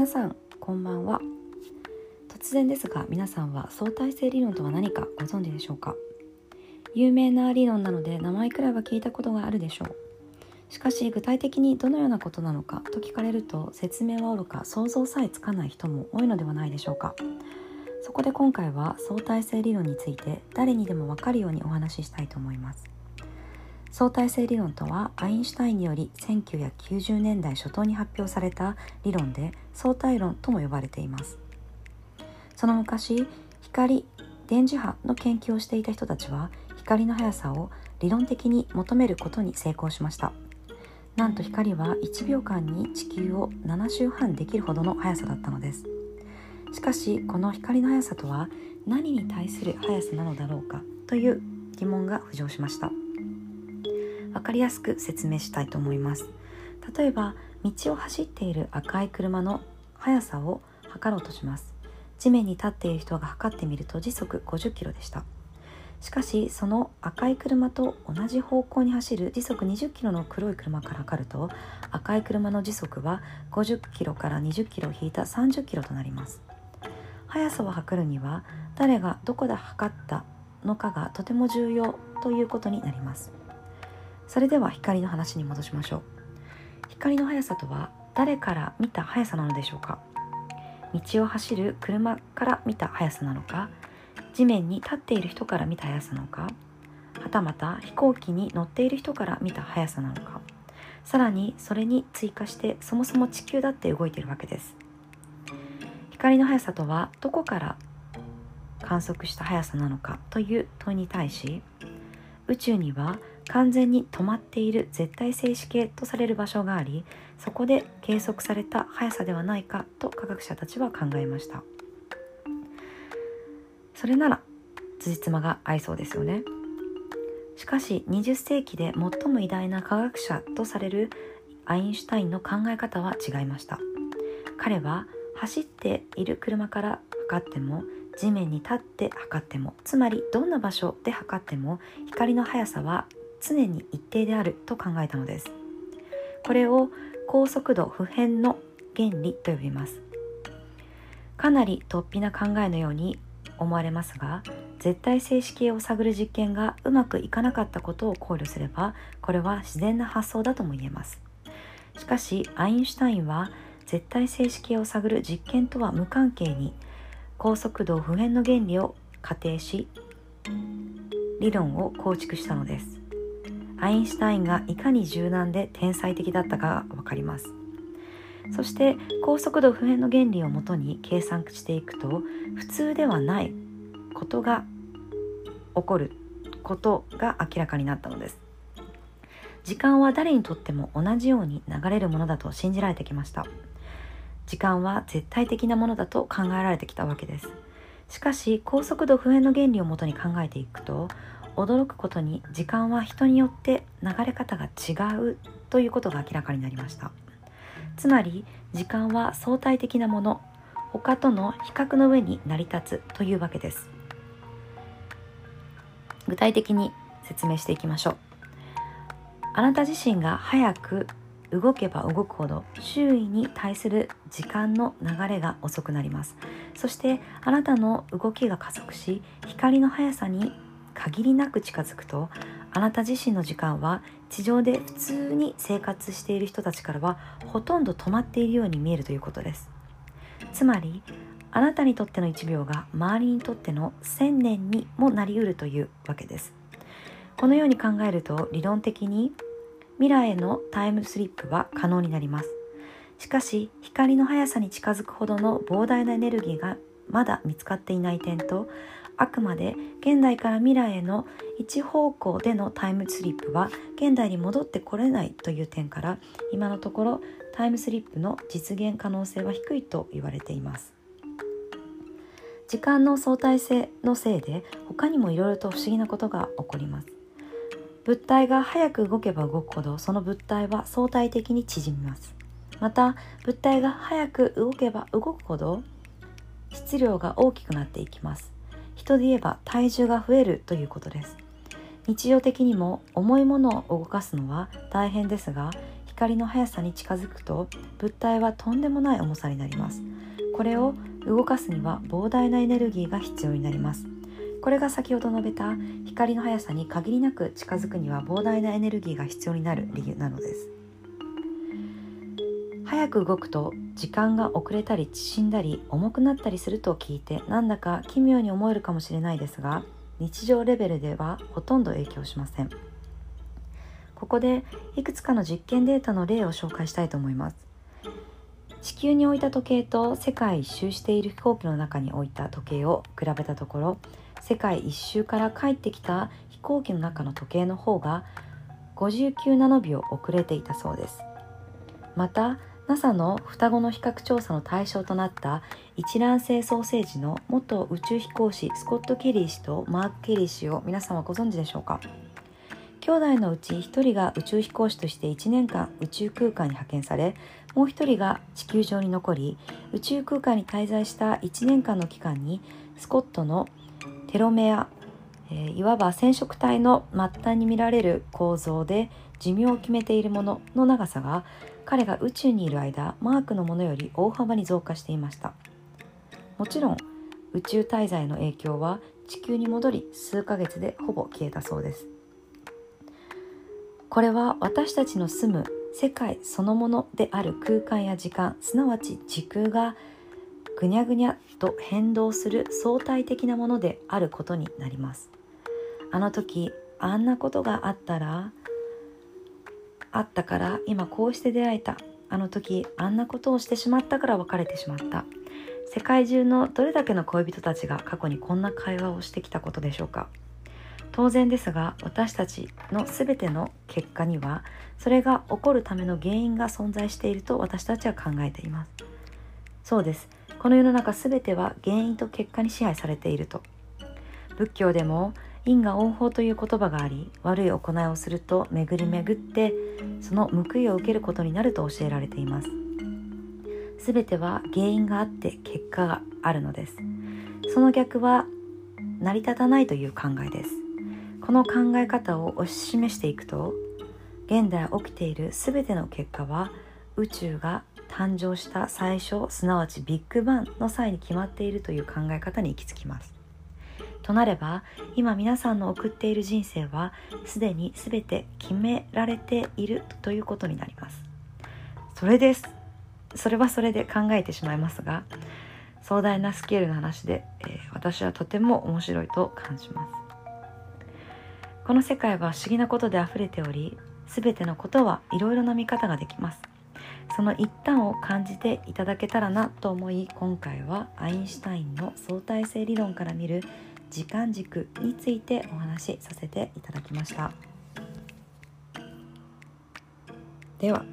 皆さんこんばんは。突然ですが皆さんは相対性理論とは何かご存知でしょうか？有名な理論なので名前くらいは聞いたことがあるでしょう。しかし具体的にどのようなことなのかと聞かれると説明はおろか想像さえつかない人も多いのではないでしょうか？そこで今回は相対性理論について誰にでもわかるようにお話ししたいと思います。相対性理論とはアインシュタインにより1990年代初頭に発表された理論で相対論とも呼ばれています。その昔光電磁波の研究をしていた人たちは光の速さを理論的に求めることに成功しました。なんと光は1秒間に地球を7周半できるほどの速さだったのです。しかしこの光の速さとは何に対する速さなのだろうかという疑問が浮上しました。分かりやすく説明したいと思います。例えば道を走っている赤い車の速さを測ろうとします。地面に立っている人が測ってみると時速50キロでした。しかしその赤い車と同じ方向に走る時速20キロの黒い車から測ると赤い車の時速は50キロから20キロを引いた30キロとなります。速さを測るには誰がどこで測ったのかがとても重要ということになります。それでは光の話に戻しましょう。光の速さとは誰から見た速さなのでしょうか？道を走る車から見た速さなのか？地面に立っている人から見た速さなのか？はたまた飛行機に乗っている人から見た速さなのか？さらにそれに追加してそもそも地球だって動いているわけです。光の速さとはどこから観測した速さなのかという問いに対し宇宙には完全に止まっている絶対静止系とされる場所がありそこで計測された速さではないかと科学者たちは考えました。それなら辻褄が合いそうですよね。しかし20世紀で最も偉大な科学者とされるアインシュタインの考え方は違いました。彼は走っている車から測っても地面に立って測ってもつまりどんな場所で測っても光の速さは常に一定であると考えたのです。これを高速度不変の原理と呼びます。かなり突飛な考えのように思われますが絶対静止系を探る実験がうまくいかなかったことを考慮すればこれは自然な発想だとも言えます。しかしアインシュタインは絶対静止系を探る実験とは無関係に高速度不変の原理を仮定し理論を構築したのです。アインシュタインがいかに柔軟で天才的だったかが分かります。そして高速度不変の原理をもとに計算していくと普通ではないことが起こることが明らかになったのです。時間は誰にとっても同じように流れるものだと信じられてきました。時間は絶対的なものだと考えられてきたわけです。しかし高速度不変の原理をもとに考えていくと驚くことに時間は人によって流れ方が違うということが明らかになりました。つまり時間は相対的なもの他との比較の上に成り立つというわけです。具体的に説明していきましょう。あなた自身が早く動けば動くほど周囲に対する時間の流れが遅くなります。そしてあなたの動きが加速し光の速さに限りなく近づくとあなた自身の時間は地上で普通に生活している人たちからはほとんど止まっているように見えるということです。つまりあなたにとっての1秒が周りにとっての1000年にもなりうるというわけです。このように考えると理論的に未来へのタイムスリップは可能になります。しかし光の速さに近づくほどの膨大なエネルギーがまだ見つかっていない点とあくまで現代から未来への一方向でのタイムスリップは現代に戻ってこれないという点から今のところタイムスリップの実現可能性は低いと言われています。時間の相対性のせいで他にもいろいろと不思議なことが起こります。物体が早く動けば動くほどその物体は相対的に縮みます。また物体が早く動けば動くほど質量が大きくなっていきます。人で言えば体重が増えるということです。日常的にも重いものを動かすのは大変ですが光の速さに近づくと物体はとんでもない重さになります。これを動かすには膨大なエネルギーが必要になります。これが先ほど述べた光の速さに限りなく近づくには膨大なエネルギーが必要になる理由なのです。早く動くと時間が遅れたり縮んだり重くなったりすると聞いてなんだか奇妙に思えるかもしれないですが日常レベルではほとんど影響しません。ここでいくつかの実験データの例を紹介したいと思います。地球に置いた時計と世界一周している飛行機の中に置いた時計を比べたところ世界一周から帰ってきた飛行機の中の時計の方が59ナノ秒遅れていたそうです。また NASA の双子の比較調査の対象となった一卵性ソーセージの元宇宙飛行士スコット・ケリー氏とマーク・ケリー氏を皆様ご存知でしょうか？兄弟のうち1人が宇宙飛行士として1年間宇宙空間に派遣されもう1人が地球上に残り宇宙空間に滞在した1年間の期間にスコットのテロメア、えー、いわば染色体の末端に見られる構造で寿命を決めているものの長さが彼が宇宙にいる間マークのものより大幅に増加していました。もちろん宇宙滞在の影響は地球に戻り数ヶ月でほぼ消えたそうです。これは私たちの住む世界そのものである空間や時間すなわち時空がぐにゃぐにゃと変動する相対的なものであることになります。あの時あんなことがあったらあったから今こうして出会えた。あの時あんなことをしてしまったから別れてしまった。世界中のどれだけの恋人たちが過去にこんな会話をしてきたことでしょうか。当然ですが私たちの全ての結果にはそれが起こるための原因が存在していると私たちは考えています。そうです。この世の中全ては原因と結果に支配されていると。仏教でも因果応報という言葉があり悪い行いをすると巡り巡ってその報いを受けることになると教えられています。全ては原因があって結果があるのです。その逆は成り立たないという考えです。この考え方を推し示していくと現代起きている全ての結果は宇宙が誕生した最初すなわちビッグバンの際に決まっているという考え方に行き着きます。となれば今皆さんの送っている人生はすでに全て決められているということになります。それです。それはそれで考えてしまいますが壮大なスケールの話で、えー、私はとても面白いと感じます。この世界は不思議なことで溢れており全てのことはいろいろな見方ができます。その一端を感じていただけたらなと思い今回はアインシュタインの相対性理論から見る時間軸についてお話しさせていただきました。では。